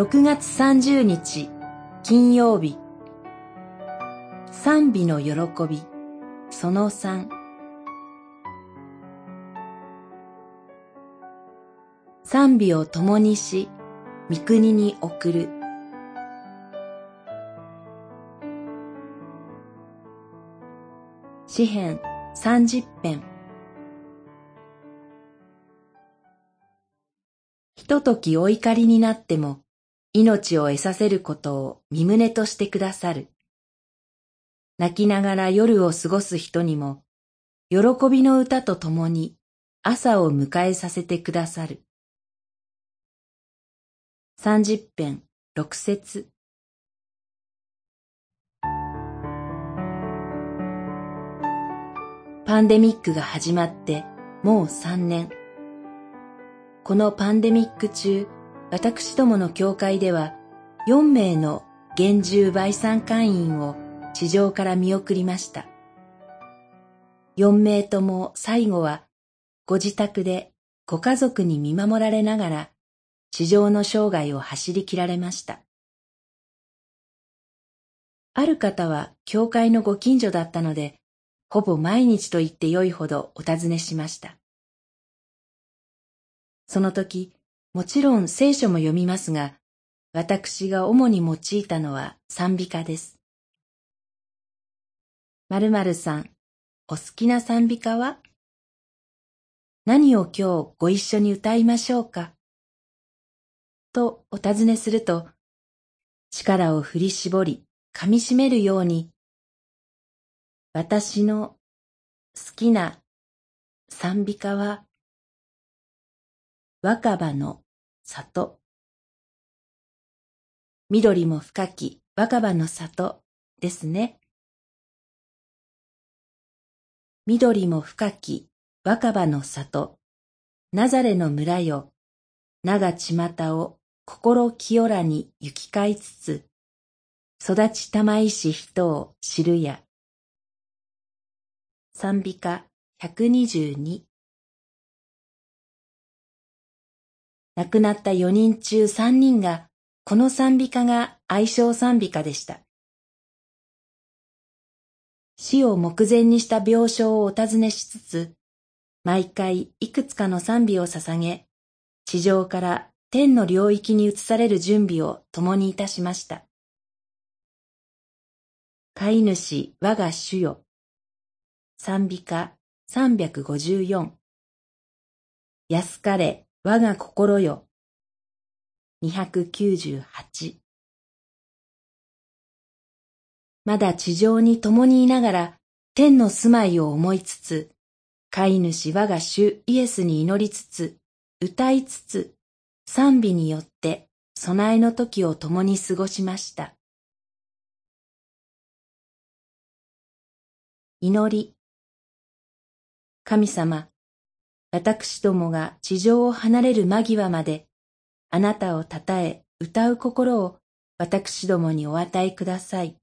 6月30日金曜日。賛美の喜びその3賛美を共にし御国に送る。詩編30編。ひとときお怒りになっても命を得させることを身旨としてくださる。泣きながら夜を過ごす人にも、喜びの歌とともに朝を迎えさせてくださる。三十編六節パンデミックが始まってもう三年。このパンデミック中、私どもの教会では4名の厳重売産会員を地上から見送りました。4名とも最後はご自宅でご家族に見守られながら地上の生涯を走り切られました。ある方は教会のご近所だったので、ほぼ毎日と言ってよいほどお尋ねしました。その時、もちろん聖書も読みますが、私が主に用いたのは賛美歌です。〇〇さん、お好きな賛美歌は？何を今日ご一緒に歌いましょうか？とお尋ねすると、力を振り絞り、噛み締めるように、私の好きな賛美歌は、若葉の里。緑も深き若葉の里ですね。緑も深き若葉の里。なざれの村よ。長ちまたを心清らに行き交いつつ、育ちたまいし人を知るや。賛美歌122亡くなった4人中3人が、この賛美歌が愛称賛美歌でした。死を目前にした病床をお尋ねしつつ、毎回いくつかの賛美を捧げ、地上から天の領域に移される準備を共にいたしました。飼い主我が主よ。賛美歌354安かれ我が心よ。298まだ地上に共にいながら天の住まいを思いつつ、飼い主我が主イエスに祈りつつ、歌いつつ、賛美によって備えの時を共に過ごしました。祈り。神様、私どもが地上を離れる間際まで、あなたをたたえ、歌う心を私どもにお与えください。